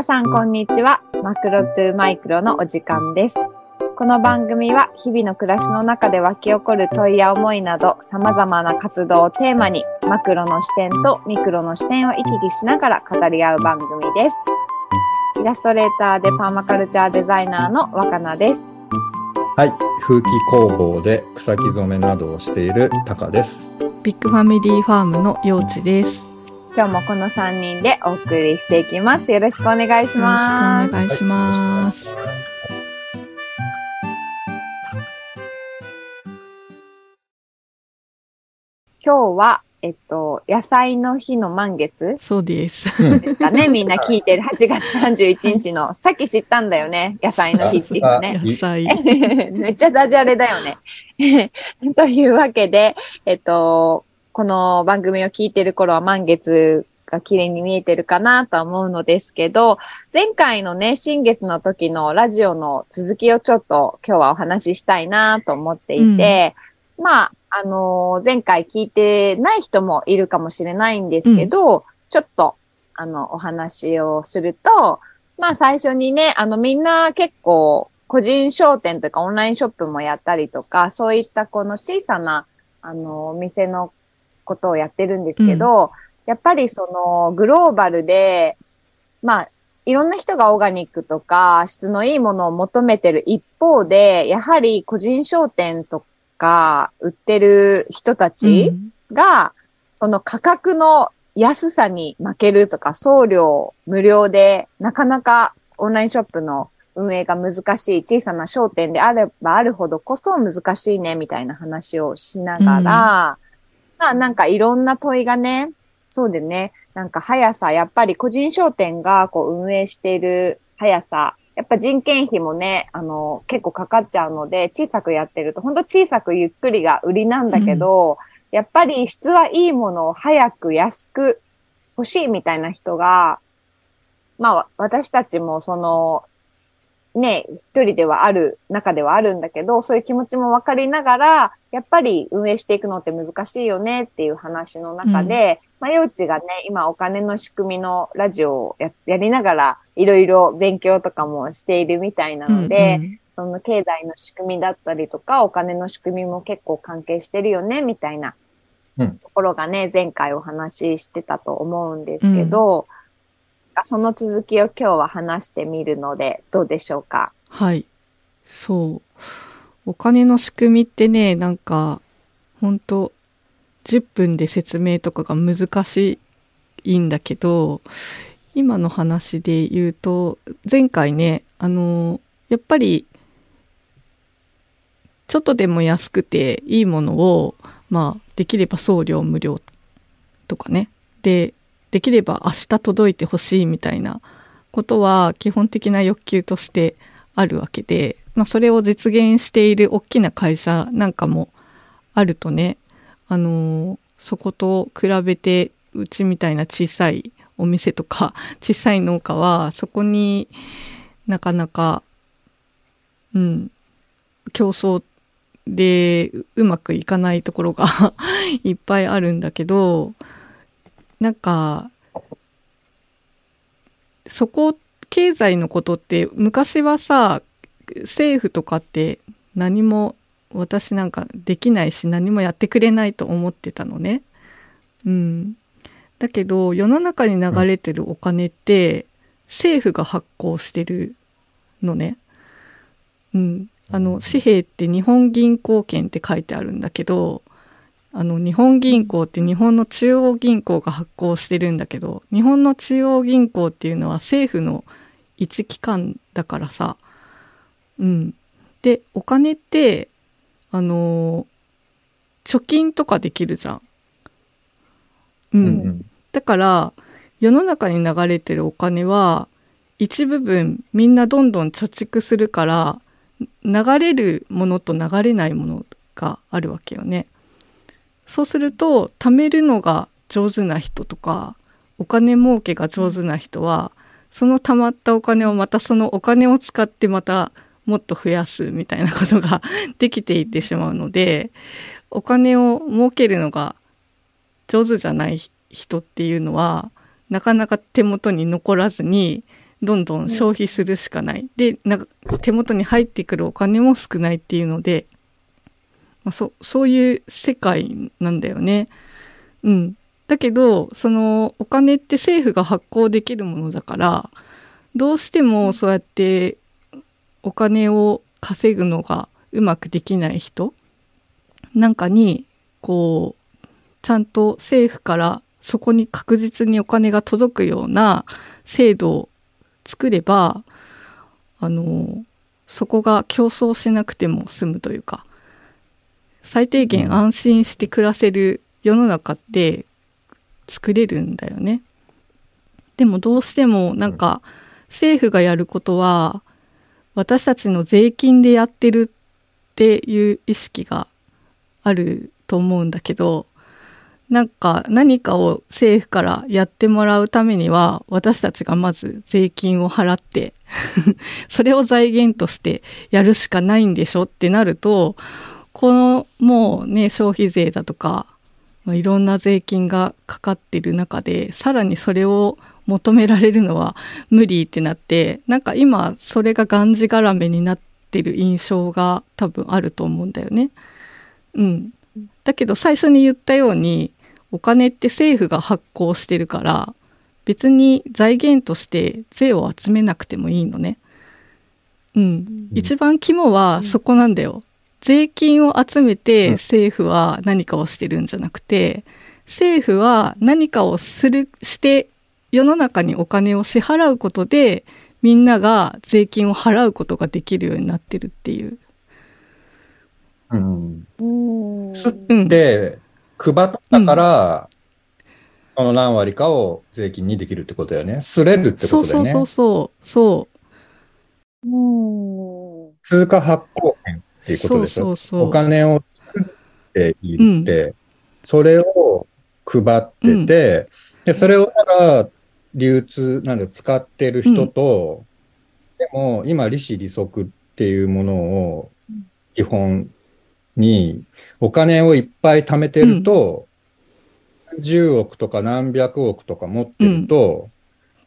皆さんこんにちは。マクロトゥマイクロのお時間です。この番組は日々の暮らしの中で湧き起こる問いや思いなど様々な活動をテーマにマクロの視点とミクロの視点を行き来しながら語り合う番組です。イラストレーターでパーマカルチャーデザイナーの若菜です。はい、風紀工房で草木染めなどをしているタカです。ビッグファミリーファームの幼稚です。よ今日もこの3人でお送りしていきます。よろしくお願いしろしくおます。願いします。今日は、えっと、野菜の日の満月そうです。ですかね。みんな聞いてる8月31日の、さっき知ったんだよね。野菜の日っていうのね。野菜。めっちゃダジャレだよね。というわけで、えっと、この番組を聞いてる頃は満月が綺麗に見えてるかなとは思うのですけど、前回のね、新月の時のラジオの続きをちょっと今日はお話ししたいなと思っていて、まあ、あの前回聞いてない人もいるかもしれないんですけど、ちょっと、あの、お話をすると、まあ最初にね、あのみんな結構個人商店とかオンラインショップもやったりとか、そういったこの小さな、あの、お店のことをやってるんですけど、やっぱりそのグローバルで、まあ、いろんな人がオーガニックとか質のいいものを求めてる一方で、やはり個人商店とか売ってる人たち、が、その価格の安さに負けるとか、送料無料で、なかなかオンラインショップの運営が難しい小さな商店であればあるほどこそ難しいね、みたいな話をしながら、まあなんかいろんな問いがね、そうでね、なんか速さ、やっぱり個人商店がこう運営している速さ、やっぱ人件費もね、あの、結構かかっちゃうので、小さくやってると、ほんと小さくゆっくりが売りなんだけど、やっぱり質はいいものを早く安く欲しいみたいな人が、まあ私たちもその、ね、一人ではある、中ではあるんだけど、そういう気持ちもわかりながら、やっぱり運営していくのって難しいよねっていう話の中で、まあ、幼稚がね、今お金の仕組みのラジオをややりながら、いろいろ勉強とかもしているみたいなので、うんうん。その経済の仕組みだったりとか、お金の仕組みも結構関係してるよね、みたいなうん。ところがね、前回お話ししてたと思うんですけど、その続きを今日は話してみるので、どうでしょうか？はい。そう。お金の仕組みってね、なんか、ほんと、10分で説明とかが難しいんだけど、今の話で言うと、前回ね、あの、やっぱり、ちょっとでも安くていいものを、まあ、できれば送料無料とかね。で、できれば明日届いてほしいみたいなことは基本的な欲求としてあるわけで、まあ、それを実現している大きな会社なんかもあるとね、あのーそこと比べてうちみたいな小さいお店とか 小さい農家はそこになかなか、うん、競争でうまくいかないところが いっぱいあるんだけどなんかそこ経済のことって昔はさ政府とかって何も私なんかできないし何もやってくれないと思ってたのね。うん、だけど世の中に流れてるお金って政府が発行してるのね。うん、あの紙幣って日本銀行券って書いてあるんだけどあの日本銀行って日本の中央銀行が発行してるんだけど日本の中央銀行っていうのは政府の一機関だからさうんでお金ってあのー貯金とかできるじゃん。うん、うんだから世の中に流れてるお金は一部分みんなどんどん貯蓄するから流れるものと流れないものがあるわけよね。そうすると貯めるのが上手な人とかお金儲けが上手な人はその貯まったお金をまたそのお金を使ってまたもっと増やすみたいなことが できていってしまうのでお金を儲けるのが上手じゃない人っていうのはなかなか手元に残らずにどんどん消費するしかない。で、なんか手元に入ってくるお金も少ないっていうので、まあ、そそういう世界なんだよね。うん。だけど、そのお金って政府が発行できるものだから、どうしてもそうやってお金を稼ぐのがうまくできない人なんかに、こう、ちゃんと政府からそこに確実にお金が届くような制度を作れば、あの、そこが競争しなくても済むというか、最低限安心して暮らせる世の中って作れるんだよね。でもどうしてもなんか政府がやることは私たちの税金でやってるっていう意識があると思うんだけどなんか何かを政府からやってもらうためには私たちがまず税金を払って それを財源としてやるしかないんでしょってなるとこのもうね消費税だとか、まあ、いろんな税金がかかってる中でさらにそれを求められるのは無理ってなってなんか今それががんじがらめになってる印象が多分あると思うんだよね。うん、だけど最初に言ったようにお金って政府が発行してるから別に財源として税を集めなくてもいいのね。うん、一番肝はそこなんだよ。税金を集めて政府は何かをしてるんじゃなくて政府は何かをするして世の中にお金を支払うことでみんなが税金を払うことができるようになってるっていう。うん。うんすうん、で、配ったから、その何割かを税金にできるってことだよね。すれるってそうことだよね。そうそうそうそううん通貨発行権っていうことでしょ？そお金を作っているって、それを配ってて、で、それをただ流通、なんだ使ってる人と、でも今利子利息っていうものを基本にお金をいっぱい貯めてると、10億とか何百億とか持ってると、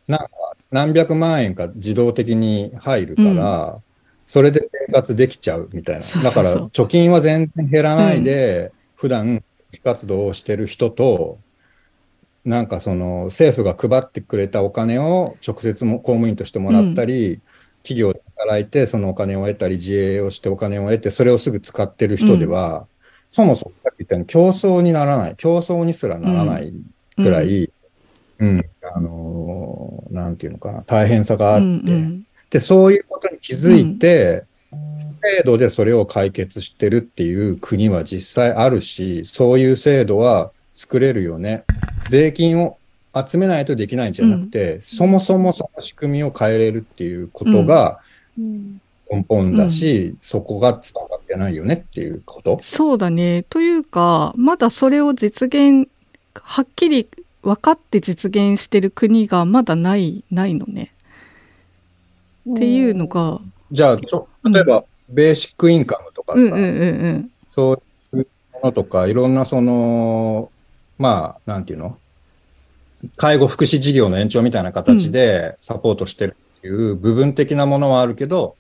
なんか何百万円か自動的に入るから、それで生活できちゃうみたいな。だから貯金は全然減らないで、普段活動をしてる人と、なんかその政府が配ってくれたお金を直接も公務員としてもらったり、企業で働いてそのお金を得たり、自営をしてお金を得て、それをすぐ使ってる人では、そもそもさっき言ったように競争にならない、競争にすらならないくらい、うん、あのーなんていうのかな、大変さがあって、うんうん。で、そういうこ気づいて、制度でそれを解決してるっていう国は実際あるし、そういう制度は作れるよね。税金を集めないとできないんじゃなくて、そもそもその仕組みを変えれるっていうことがうん根本だし、そこが伝わってないよねっていうこと？そうだね。というか、まだそれを実現、はっきり分かって実現してる国がまだない、ないのね。っていうのが、じゃあ、ちょ例えば、ベーシックインカムとかさ、うんうんうんうん。そういうものとか、いろんなその、まあ、なんていうの？介護福祉事業の延長みたいな形でサポートしてるっていう部分的なものはあるけど、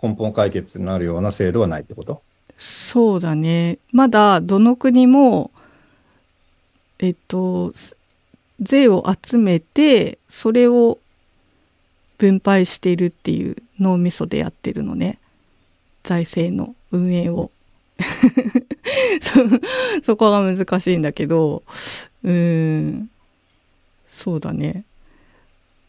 根本解決になるような制度はないってこと？そうだね。まだどの国も、えっと、税を集めて、それを分配しているっていう脳みそでやってるのね。財政の運営を。そそこが難しいんだけど、うーん、そうだね。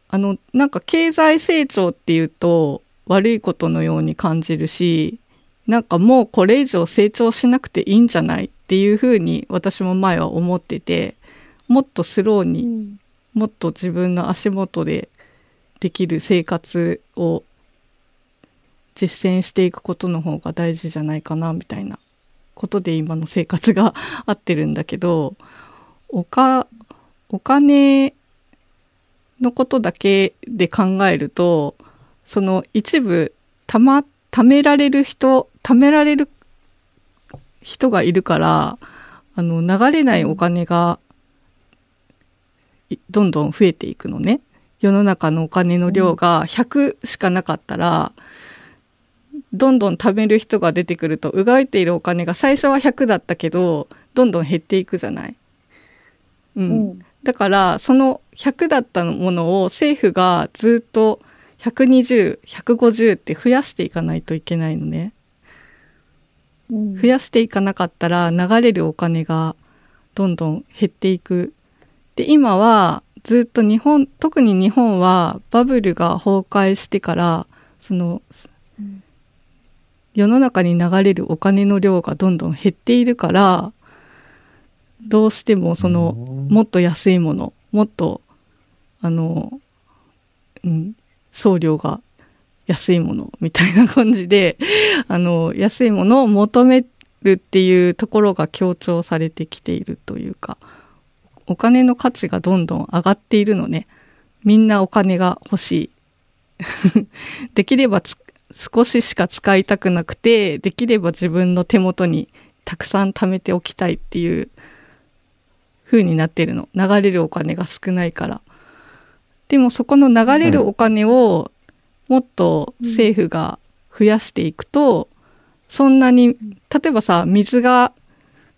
あの、なんか経済成長っていうと悪いことのように感じるし、なんかもうこれ以上成長しなくていいんじゃない？っていうふうに私も前は思ってて、もっとスローにうんもっと自分の足元でできる生活を実践していくことの方が大事じゃないかなみたいなことで今の生活が 合ってるんだけどおかお金のことだけで考えるとその一部たま貯められる人貯められる人がいるからあの流れないお金がどんどん増えていくのね。世の中のお金の量が100しかなかったら、どんどん貯める人が出てくると、うがいているお金が最初は100だったけど、どんどん減っていくじゃない。うん。うん、だから、その100だったものを政府がずっと120、150って増やしていかないといけないのね。うん、増やしていかなかったら流れるお金がどんどん減っていく。で、今はずっと日本、特に日本はバブルが崩壊してから、その、うん、世の中に流れるお金の量がどんどん減っているから、どうしてもその、もっと安いもの、もっと、あの、うん、送料が安いものみたいな感じで あの安いものを求めるっていうところが強調されてきているというかお金の価値がどんどん上がっているのね。みんなお金が欲しい。できれば少ししか使いたくなくてできれば自分の手元にたくさん貯めておきたいっていう風になってるの。流れるお金が少ないから。でもそこの流れるお金をもっと政府が増やしていくと、そんなに、例えばさ、水が、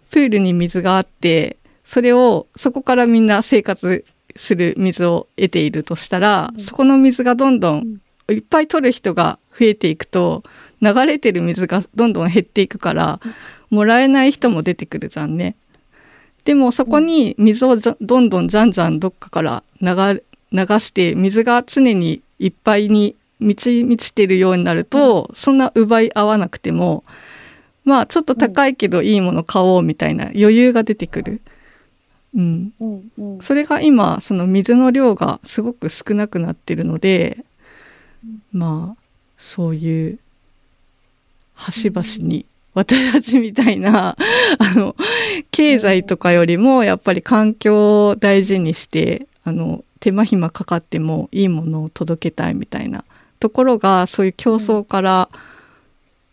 プールに水があって、それを、そこからみんな生活する水を得ているとしたら、そこの水がどんどんいっぱい取る人が増えていくと、流れてる水がどんどん減っていくから、もらえない人も出てくるじゃんね。でもそこに水をどんどんじゃんじゃんどっかから流流して水が常にいっぱいに満ち満ちてるようになると、うん、そんな奪い合わなくてもまあちょっと高いけどいいもの買おうみたいな余裕が出てくる。うん、うん。うん、それが今その水の量がすごく少なくなってるので、まあそういう端々に私たちみたいな。あの経済とかよりもやっぱり環境を大事にしてあの手間暇かかってもいいものを届けたいみたいなところがそういう競争から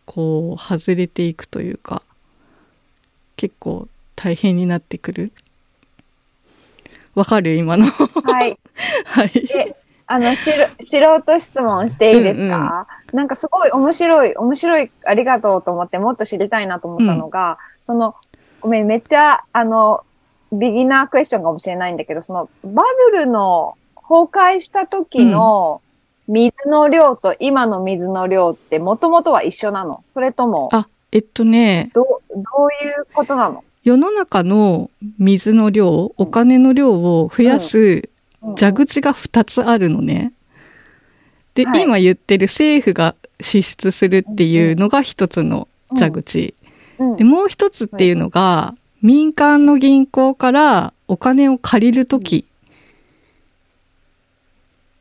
こう外れていくというか結構大変になってくる。わかる？今の。はい。はい。あの、し素人質問していいですか、うんうん、なんかすごい面白い、面白い、ありがとうと思ってもっと知りたいなと思ったのが、うん、その、ごめん、めっちゃ、あの、ビギナークエスチョンかもしれないんだけど、そのバブルの崩壊した時の水の量と今の水の量ってもともとは一緒なの？それとも。あ、えっとね。ど、どういうことなの？世の中の水の量、お金の量を増やす蛇口が2つあるのね。で、はい、今言ってる政府が支出するっていうのが一つの蛇口。で、もう一つっていうのが、民間の銀行からお金を借りるとき、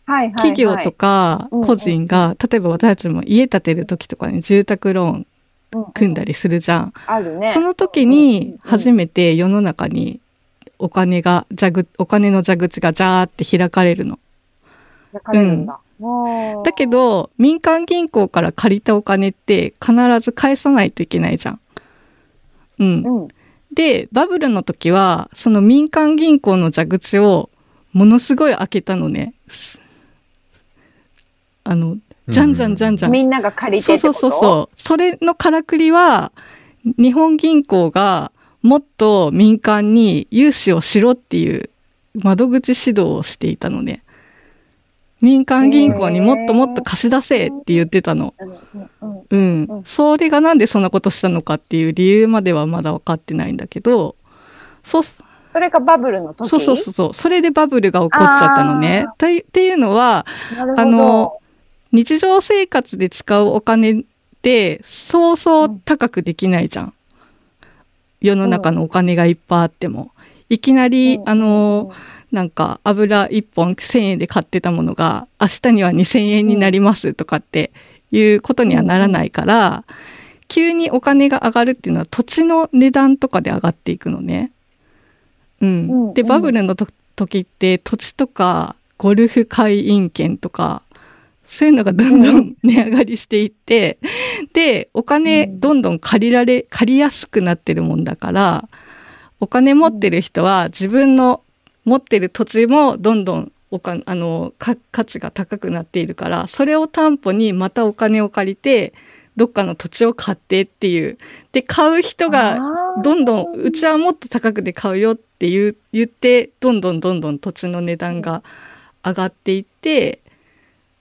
企業とか個人が、例えば私たちも家建てる時とかに住宅ローン組んだりするじゃん。ね、その時に初めて世の中にお金が、蛇お金の蛇口がジャーって開かれるの。うん、だけど、民間銀行から借りたお金って必ず返さないといけないじゃん。うん。うん、で、バブルの時は、その民間銀行の蛇口をものすごい開けたのね。あの、じゃんじゃんじゃんじゃん。みんなが借りてそうそうそうそう。それのからくりは、日本銀行がもっと民間に融資をしろっていう窓口指導をしていたのね。民間銀行にもっともっと貸し出せって言ってたの。うん。それがなんでそんなことしたのかっていう理由まではまだ分かってないんだけど、そ、それがバブルの時？そうそうそう。それでバブルが起こっちゃったのね。っていうのは、あの、日常生活で使うお金ってそうそう高くできないじゃん。世の中のお金がいっぱいあっても。いきなり、あの、なんか油1本1000円で買ってたものが明日には2000円になりますとかっていうことにはならないから、急にお金が上がるっていうのは土地の値段とかで上がっていくのね。うん。で、バブルの時って土地とかゴルフ会員権とか、そういうのがどんどん値上がりしていって、で、お金どんどん借りられ、借りやすくなってるもんだから、お金持ってる人は自分の持ってる土地もどんどんおかあの価値が高くなっているからそれを担保にまたお金を借りてどっかの土地を買ってっていう。で買う人がどんどんうちはもっと高くで買うよって言言ってどんどんどんどん土地の値段が上がっていって、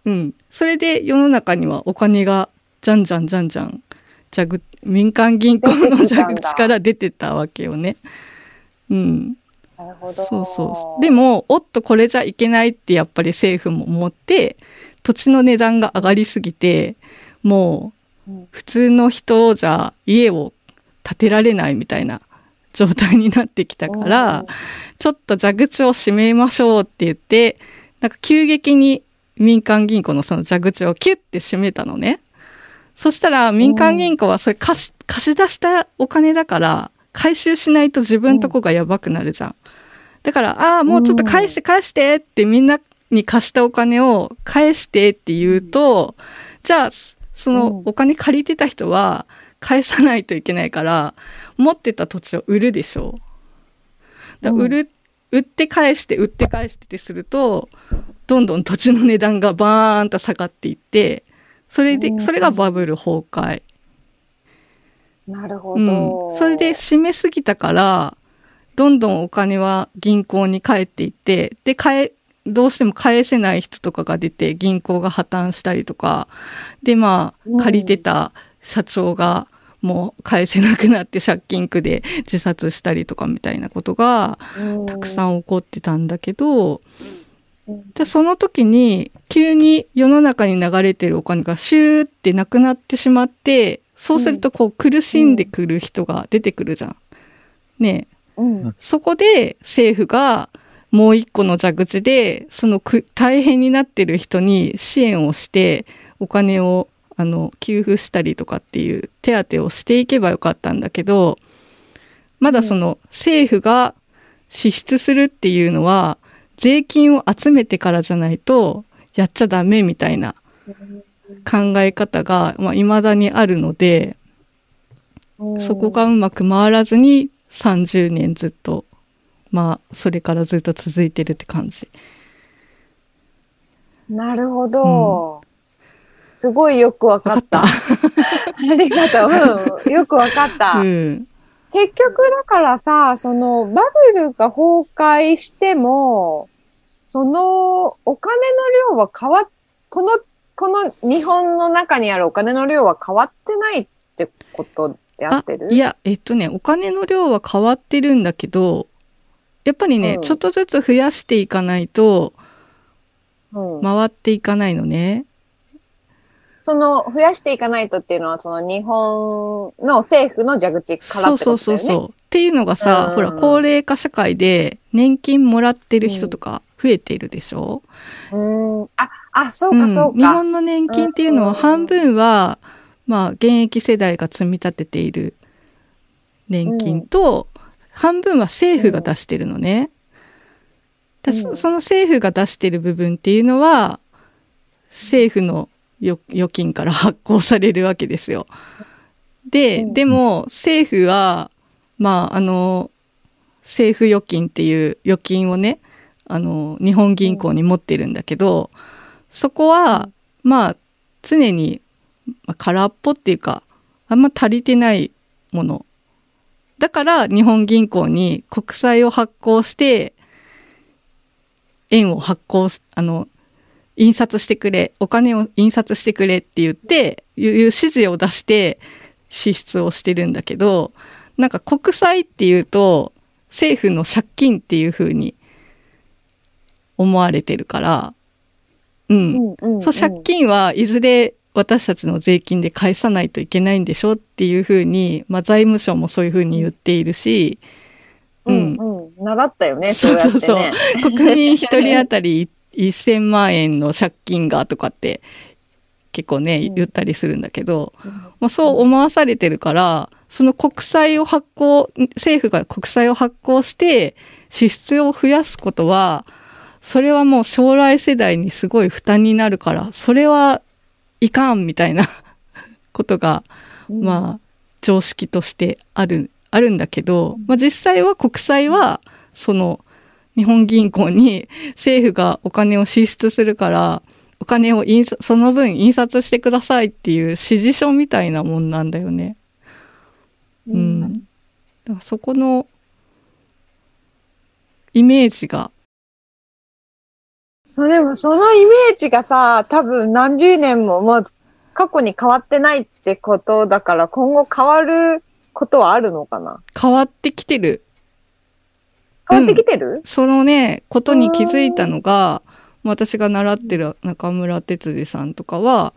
うん、それで世の中にはお金がじゃんじゃんじゃんじゃん。蛇民間銀行の蛇口から出てたわけよね。うん、なるほど。そうそう。でもおっとこれじゃいけないってやっぱり政府も思って土地の値段が上がりすぎてもう普通の人じゃ家を建てられないみたいな状態になってきたからちょっと蛇口を閉めましょうって言ってなんか急激に民間銀行のその蛇口をキュッて閉めたのね。そしたら民間銀行はそれ貸し貸し出したお金だから回収しないと自分とこがやばくなるじゃん。だから、ああ、もうちょっと返して返してってみんなに貸したお金を返してって言うと、じゃあ、そのお金借りてた人は返さないといけないから、持ってた土地を売るでしょう。だ売る、売って返して売って返してってすると、どんどん土地の値段がバーンと下がっていって、それで、それがバブル崩壊。なるほど、うん。それで締めすぎたから、どんどんお金は銀行に返っていって、で、返、どうしても返せない人とかが出て銀行が破綻したりとか、で、まあ、借りてた社長がもう返せなくなって借金区で自殺したりとかみたいなことがたくさん起こってたんだけど、でその時に急に世の中に流れてるお金がシューってなくなってしまってそうするとこう苦しんでくる人が出てくるじゃん。ねうん、そこで政府がもう一個の蛇口でその大変になってる人に支援をしてお金をあの給付したりとかっていう手当をしていけばよかったんだけどまだその政府が支出するっていうのは税金を集めてからじゃないとやっちゃダメみたいな考え方が、まあ、未だにあるので、そこがうまく回らずに30年ずっと、まあ、それからずっと続いてるって感じ。なるほど。うん、すごいよくわかった。ありがとう。うん、よくわかった。うん結局だからさ、そのバブルが崩壊しても、そのお金の量は変わっ、この、この日本の中にあるお金の量は変わってないってことであってる？いや、えっとね、お金の量は変わってるんだけど、やっぱりね、うん、ちょっとずつ増やしていかないと、回っていかないのね。その増やしていかないとっていうのは、その日本の政府の蛇口からってことだよね。そうそうそうそう。っていうのがさ、ほら、高齢化社会で年金もらってる人とか増えているでしょ、うん、あ、あ、そうかそうか、うん、日本の年金っていうのは半分は、まあ、現役世代が積み立てている年金と、半分は政府が出してるのね。うん、その政府が出してる部分っていうのは、政府の預金から 発行されるわけですよ。で、でも政府は、まあ、あの、政府預金っていう預金をね、あの、日本銀行に持ってるんだけど、そこは、まあ、常に、まあ、空っぽっていうか、あんま足りてないもの。だから日本銀行に国債を発行して、円を発行、あの、印刷してくれ、お金を印刷してくれって言って、いう指示を出して支出をしてるんだけど、なんか国債っていうと、政府の借金っていう風に思われてるから、うん。うんうん、そう、借金はいずれ私たちの税金で返さないといけないんでしょっていうふうに、まあ財務省もそういうふうに言っているし、うん、うん、うん。習ったよね、そうやって、ね、そうそうそう。国民一人当たり1000万円の借金がとかって結構ね、言ったりするんだけど、まあ、そう思わされてるから、その国債を発行、政府が国債を発行して支出を増やすことは、それはもう将来世代にすごい負担になるから、それはいかんみたいな ことが、まあ、常識としてある、あるんだけど、まあ実際は国債は、その、日本銀行に政府がお金を支出するからお金を印その分印刷してくださいっていう指示書みたいなもんなんだよね。うん。だからそこのイメージが。でもそのイメージがさ、多分何十年ももう過去に変わってないってことだから今後変わることはあるのかな？変わってきてる。変わってきてる、うん、そのね、ことに気づいたのが、私が習ってる中村哲司さんとかは、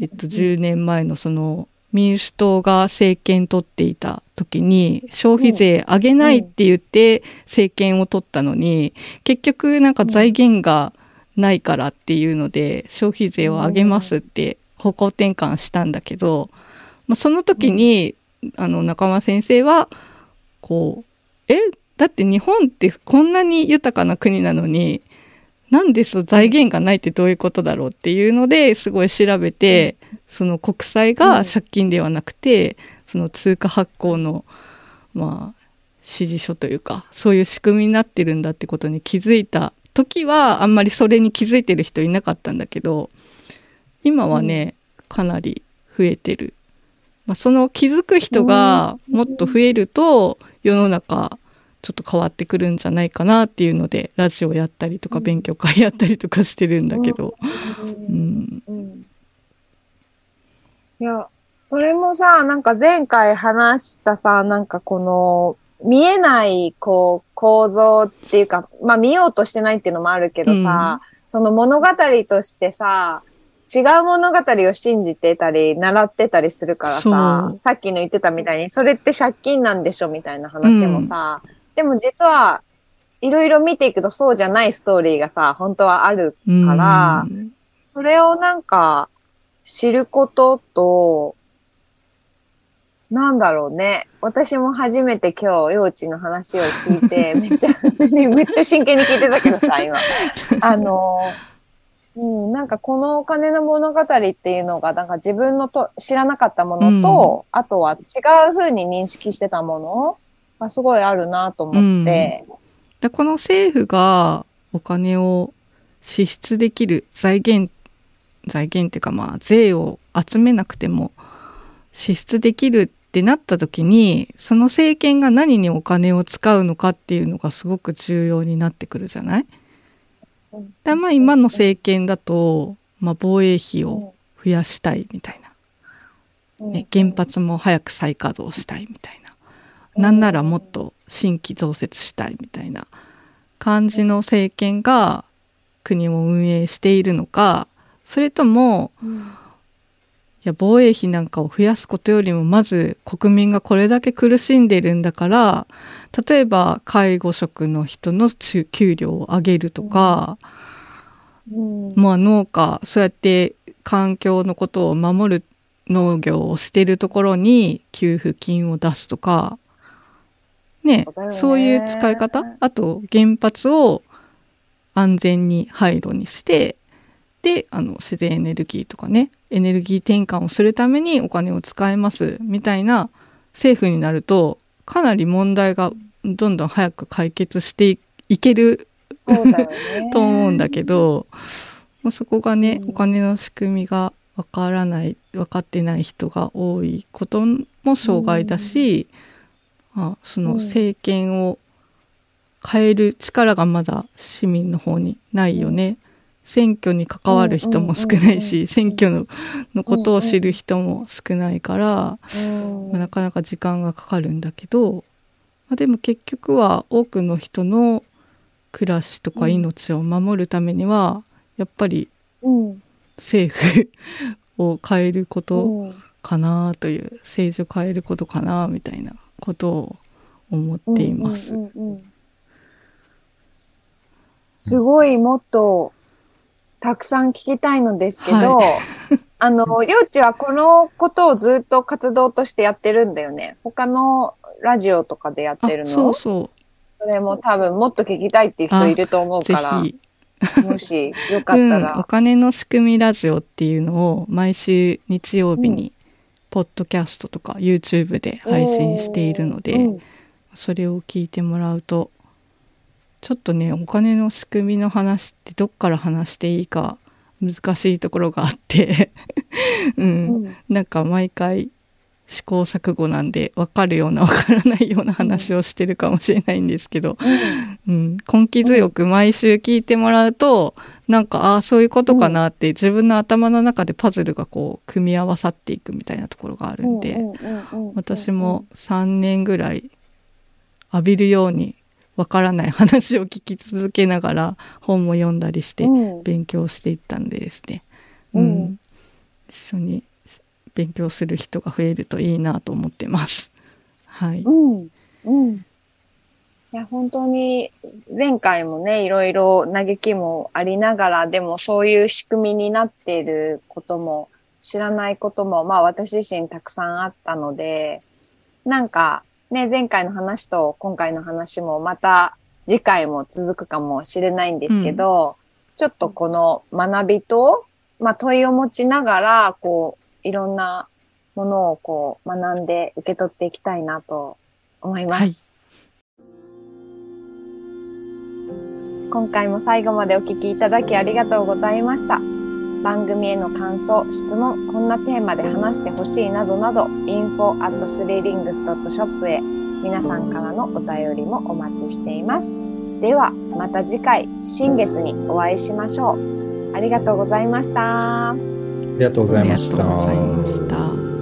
えっと、10年前のその民主党が政権取っていた時に消費税上げないって言って政権を取ったのに結局なんか財源がないからっていうので消費税を上げますって方向転換したんだけど、まあ、その時にあの仲間先生はこうえ？だって日本ってこんなに豊かな国なのになんでそ財源がないってどういうことだろうっていうのですごい調べて、その国債が借金ではなくて、その通貨発行のまあ指示書というかそういう仕組みになってるんだってことに気づいた時はあんまりそれに気づいてる人いなかったんだけど今はね、かなり増えてる。まあ、その気づく人がもっと増えると世の中ちょっと変わってくるんじゃないかなっていうのでラジオやったりとか勉強会やったりとかしてるんだけど。うん、うん、いやそれもさなんか前回話したさなんかこの見えないこう構造っていうかまあ見ようとしてないっていうのもあるけどさ、うん、その物語としてさ違う物語を信じてたり、習ってたりするからさ、さっきの言ってたみたいに、それって借金なんでしょみたいな話もさ、うん、でも実は、いろいろ見ていくとそうじゃないストーリーがさ、本当はあるから、それをなんか、知ることと、なんだろうね。私も初めて今日、幼稚の話を聞いて、めっちゃ、めっちゃ真剣に聞いてたけどさ、今。あの、うん、なんかこのお金の物語っていうのが、なんか自分のと知らなかったものと、うん、あとは違う風に認識してたものがすごいあるなと思って、うん、でこの政府がお金を支出できる財源財源っていうかまあ税を集めなくても支出できるってなった時にその政権が何にお金を使うのかっていうのがすごく重要になってくるじゃない？でまあ今の政権だと、まあ、防衛費を増やしたいみたいな、ね、原発も早く再稼働したいみたいななんならもっと新規増設したいみたいな感じの政権が国を運営しているのかそれとも、うん、いや防衛費なんかを増やすことよりもまず国民がこれだけ苦しんでいるんだから例えば介護職の人の給料を上げるとか、うん、まあ農家そうやって環境のことを守る農業をしてるところに給付金を出すとかねそういう使い方？あと原発を安全に廃炉にしてであの自然エネルギーとかねエネルギー転換をするためにお金を使えますみたいな政府になるとかなり問題がどんどん早く解決していける と思うんだけどそこがね、お金の仕組みがわからない分かってない人が多いことも障害だし、うん、あその政権を変える力がまだ市民の方にないよね。選挙に関わる人も少ないし、選挙ののことを知る人も少ないから、まあ、なかなか時間がかかるんだけど、まあ、でも結局は多くの人の暮らしとか命を守るためには、やっぱり政府を変えることかなという、政治を変えることかなみたいなことを思っています。すごいもっとたくさん聞きたいのですけど、はい、あの、幼稚はこのことをずっと活動としてやってるんだよね。他のラジオとかでやってるの？そうそう。それも多分もっと聞きたいっていう人いると思うから。もしよかったら、うん、お金の仕組みラジオっていうのを毎週日曜日にポッドキャストとか YouTube で配信しているので、うん、それを聞いてもらうとちょっとねお金の仕組みの話ってどっから話していいか難しいところがあって うん、うん、なんか毎回試行錯誤なんで分かるような分からないような話をしてるかもしれないんですけど、うん、根気強く毎週聞いてもらうとなんかああそういうことかなって自分の頭の中でパズルがこう組み合わさっていくみたいなところがあるんで私も3年ぐらい浴びるようにわからない話を聞き続けながら本も読んだりして勉強していったんでですね、うん、うん、一緒に勉強する人が増えるといいなと思ってます。はい。うん。うん。いや、本当に、前回もね、いろいろ嘆きもありながら、でもそういう仕組みになっていることも、知らないことも、まあ私自身たくさんあったので、なんか、ね、前回の話と今回の話もまた次回も続くかもしれないんですけど、うん、ちょっとこの学びと、まあ問いを持ちながら、こう、いろんなものをこう学んで受け取っていきたいなと思います。はい、今回も最後までお聞きいただきありがとうございました。番組への感想、質問、こんなテーマで話してほしいなどなど、info at threelings.shop へ皆さんからのお便りもお待ちしています。では、また次回、新月にお会いしましょう。ありがとうございました。りがとうございました。ありがとうございました。